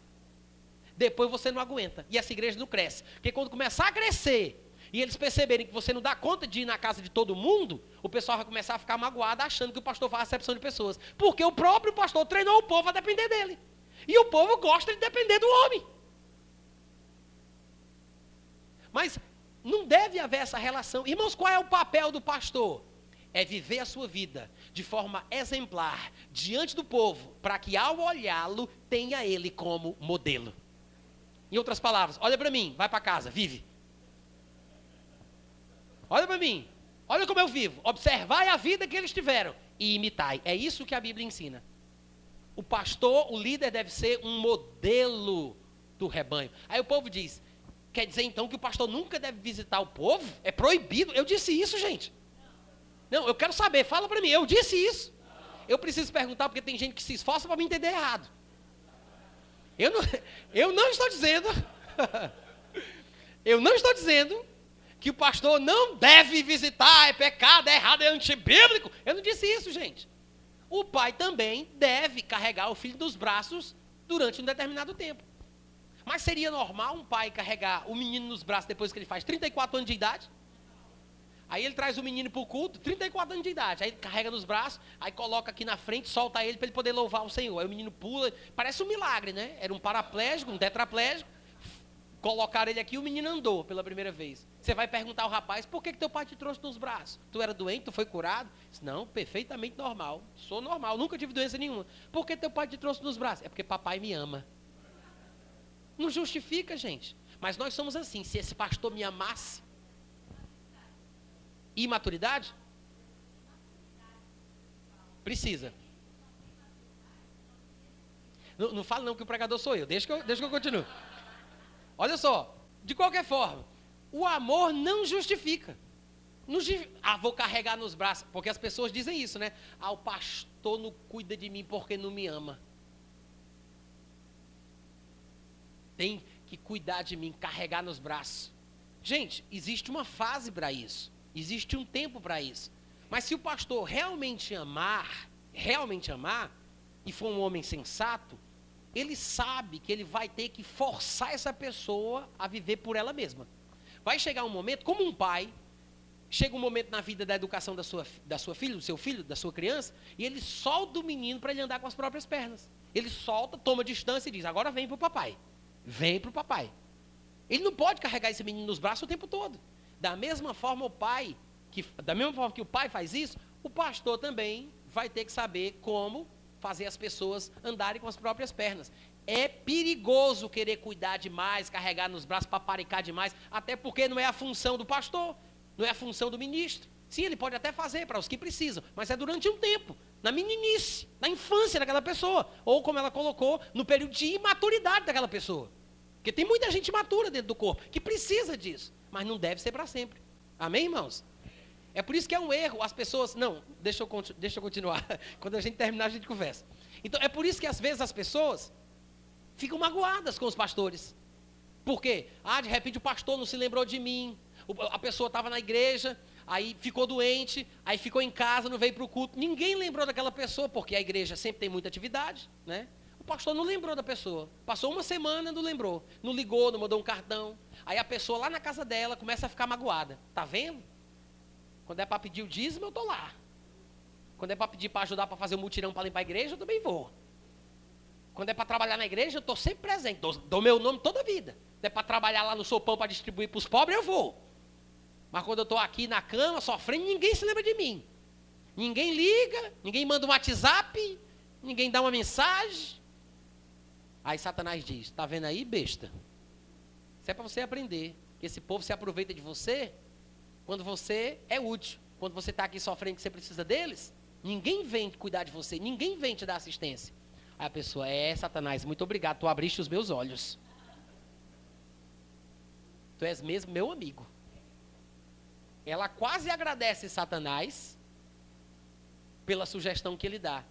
depois você não aguenta. E essa igreja não cresce. Porque quando começar a crescer, e eles perceberem que você não dá conta de ir na casa de todo mundo, o pessoal vai começar a ficar magoado achando que o pastor faz acepção de pessoas. Porque o próprio pastor treinou o povo a depender dele. E o povo gosta de depender do homem. Mas não deve haver essa relação. Irmãos, qual é o papel do pastor? É viver a sua vida de forma exemplar diante do povo, para que ao olhá-lo tenha ele como modelo. Em outras palavras, olha para mim, vai para casa, vive. Olha para mim. Olha como eu vivo. Observai a vida que eles tiveram e imitai. É isso que a Bíblia ensina. O pastor, o líder deve ser um modelo do rebanho. Aí o povo diz: quer dizer então que o pastor nunca deve visitar o povo? É proibido. Eu disse isso, gente. Não, eu quero saber, fala para mim. Eu disse isso. Eu preciso perguntar porque tem gente que se esforça para me entender errado. Eu não, eu não estou dizendo. eu não estou dizendo que o pastor não deve visitar, é pecado, é errado, é antibíblico. Eu não disse isso, gente. O pai também deve carregar o filho nos braços durante um determinado tempo. Mas seria normal um pai carregar o menino nos braços depois que ele faz 34 anos de idade? Aí ele traz o menino para o culto, 34 anos de idade. Aí carrega nos braços, aí coloca aqui na frente, solta ele para ele poder louvar o Senhor. Aí o menino pula, parece um milagre, né? Era um paraplégico, um tetraplégico Colocaram ele aqui e o menino andou pela primeira vez. Você vai perguntar ao rapaz, por que, que teu pai te trouxe nos braços? Tu era doente, tu foi curado? Não, perfeitamente normal. Sou normal, nunca tive doença nenhuma. Por que teu pai te trouxe nos braços? É porque papai me ama. Não justifica, gente. Mas nós somos assim. Se esse pastor me amasse. Imaturidade? Precisa. Não, não fala não que o pregador sou eu. Deixa que eu, deixa que eu continue. Olha só, de qualquer forma, o amor não justifica. Não. Ah, vou carregar nos braços. Porque as pessoas dizem isso, né? Ah, o pastor não cuida de mim porque não me ama. Tem que cuidar de mim, carregar nos braços. Gente, existe uma fase para isso. Existe um tempo para isso. Mas se o pastor realmente amar, realmente amar, e for um homem sensato, ele sabe que ele vai ter que forçar essa pessoa a viver por ela mesma. Vai chegar um momento, como um pai, chega um momento na vida da educação da sua, da sua filha, do seu filho, da sua criança, e ele solta o menino para ele andar com as próprias pernas. Ele solta, toma distância e diz: agora vem para o papai. Vem para o papai. Ele não pode carregar esse menino nos braços o tempo todo. Da mesma forma, o pai, que, da mesma forma que o pai faz isso, o pastor também vai ter que saber como fazer as pessoas andarem com as próprias pernas. É perigoso querer cuidar demais, carregar nos braços, paparicar demais, até porque não é a função do pastor, não é a função do ministro. Sim, ele pode até fazer para os que precisam, mas é durante um tempo, na meninice, na infância daquela pessoa, ou como ela colocou, no período de imaturidade daquela pessoa. Porque tem muita gente matura dentro do corpo que precisa disso, mas não deve ser para sempre. Amém, irmãos? É por isso que é um erro as pessoas. Não, deixa eu, deixa eu continuar. Quando a gente terminar, a gente conversa. Então, é por isso que às vezes as pessoas ficam magoadas com os pastores. Por quê? Ah, de repente o pastor não se lembrou de mim. A pessoa estava na igreja, aí ficou doente, aí ficou em casa, não veio para o culto. Ninguém lembrou daquela pessoa, porque a igreja sempre tem muita atividade, né? Pastor não lembrou da pessoa. Passou uma semana, não lembrou. Não ligou, não mandou um cartão. Aí a pessoa lá na casa dela começa a ficar magoada. Tá vendo? Quando é para pedir o dízimo, eu estou lá. Quando é para pedir para ajudar para fazer o mutirão para limpar a igreja, eu também vou. Quando é para trabalhar na igreja, eu estou sempre presente. Dou, dou, meu nome toda a vida. Quando é para trabalhar lá no sopão para distribuir para os pobres, eu vou. Mas quando eu estou aqui na cama, sofrendo, ninguém se lembra de mim. Ninguém liga, ninguém manda um WhatsApp, ninguém dá uma mensagem. Aí Satanás diz: Está vendo aí, besta? Isso é para você aprender. Que esse povo se aproveita de você quando você é útil. Quando você está aqui sofrendo que você precisa deles, ninguém vem cuidar de você, ninguém vem te dar assistência. Aí a pessoa, é, Satanás, muito obrigado, tu abriste os meus olhos. Tu és mesmo meu amigo. Ela quase agradece Satanás pela sugestão que ele dá.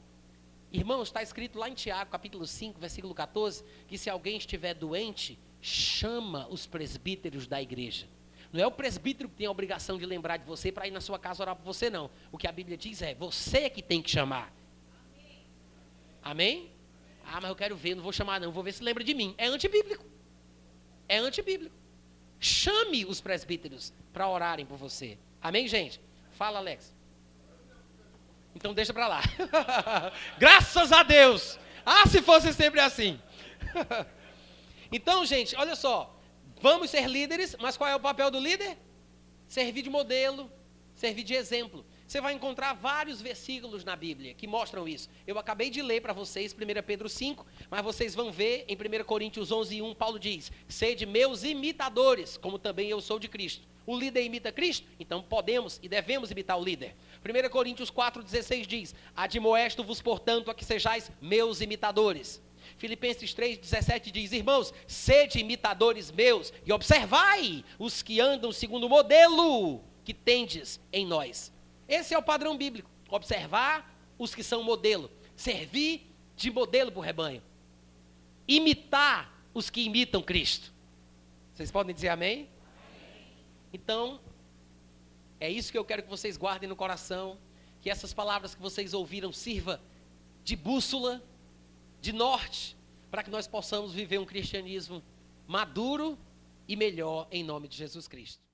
Irmãos, está escrito lá em Tiago, capítulo 5, versículo 14, que se alguém estiver doente, chama os presbíteros da igreja. Não é o presbítero que tem a obrigação de lembrar de você para ir na sua casa orar por você, não. O que a Bíblia diz é, você que tem que chamar. Amém? Ah, mas eu quero ver, não vou chamar não, vou ver se lembra de mim. É antibíblico. É antibíblico. Chame os presbíteros para orarem por você. Amém, gente? Fala, Alex. Então deixa para lá. Graças a Deus. Ah, se fosse sempre assim. então, gente, olha só. Vamos ser líderes, mas qual é o papel do líder? Servir de modelo, servir de exemplo. Você vai encontrar vários versículos na Bíblia que mostram isso. Eu acabei de ler para vocês 1 Pedro 5, mas vocês vão ver em 1 Coríntios 11, 1, Paulo diz: Sede meus imitadores, como também eu sou de Cristo. O líder imita Cristo? Então podemos e devemos imitar o líder. 1 Coríntios 4,16 diz: Admoesto-vos, portanto, a que sejais meus imitadores. Filipenses 3,17 diz: Irmãos, sede imitadores meus e observai os que andam segundo o modelo que tendes em nós. Esse é o padrão bíblico. Observar os que são modelo. Servir de modelo para o rebanho. Imitar os que imitam Cristo. Vocês podem dizer amém? amém? Então, é isso que eu quero que vocês guardem no coração. Que essas palavras que vocês ouviram sirva de bússola de norte, para que nós possamos viver um cristianismo maduro e melhor em nome de Jesus Cristo.